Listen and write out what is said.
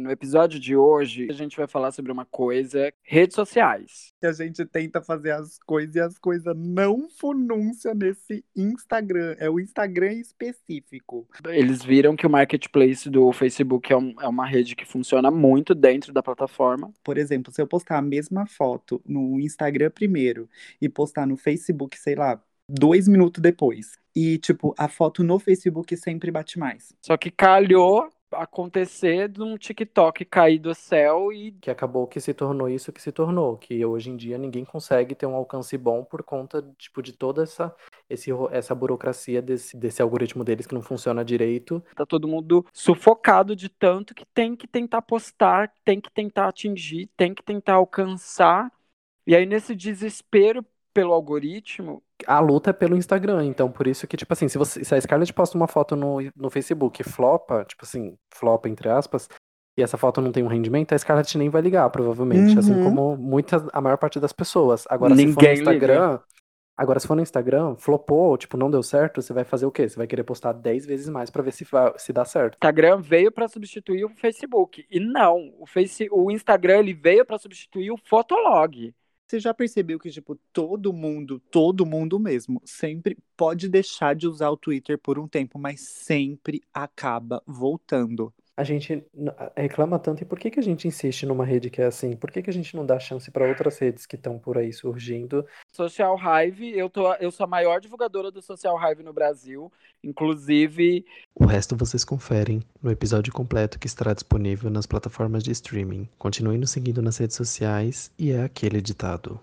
No episódio de hoje, a gente vai falar sobre uma coisa: redes sociais. Que a gente tenta fazer as coisas e as coisas não funúncia nesse Instagram. É o Instagram específico. Eles viram que o marketplace do Facebook é, um, é uma rede que funciona muito dentro da plataforma. Por exemplo, se eu postar a mesma foto no Instagram primeiro e postar no Facebook, sei lá, dois minutos depois. E, tipo, a foto no Facebook sempre bate mais. Só que calhou acontecer de um TikTok cair do céu e que acabou que se tornou isso que se tornou, que hoje em dia ninguém consegue ter um alcance bom por conta tipo de toda essa esse, essa burocracia desse, desse algoritmo deles que não funciona direito. Tá todo mundo sufocado de tanto que tem que tentar postar, tem que tentar atingir, tem que tentar alcançar. E aí nesse desespero pelo algoritmo, a luta é pelo Instagram, então por isso que, tipo assim, se, você, se a Scarlett posta uma foto no, no Facebook e flopa, tipo assim, flopa entre aspas, e essa foto não tem um rendimento, a Scarlett nem vai ligar, provavelmente. Assim uhum. Assim como muitas, a maior parte das pessoas. Agora, Ninguém se for no Instagram. Liga. Agora, se for no Instagram, flopou, tipo, não deu certo, você vai fazer o quê? Você vai querer postar 10 vezes mais para ver se, vai, se dá certo. O Instagram veio para substituir o Facebook. E não, o, Face, o Instagram ele veio para substituir o Fotolog. Você já percebeu que, tipo, todo mundo, todo mundo mesmo, sempre pode deixar de usar o Twitter por um tempo, mas sempre acaba voltando. A gente reclama tanto, e por que, que a gente insiste numa rede que é assim? Por que, que a gente não dá chance para outras redes que estão por aí surgindo? Social Hive, eu, tô, eu sou a maior divulgadora do Social Hive no Brasil, inclusive. O resto vocês conferem no episódio completo que estará disponível nas plataformas de streaming. Continue nos seguindo nas redes sociais e é aquele ditado.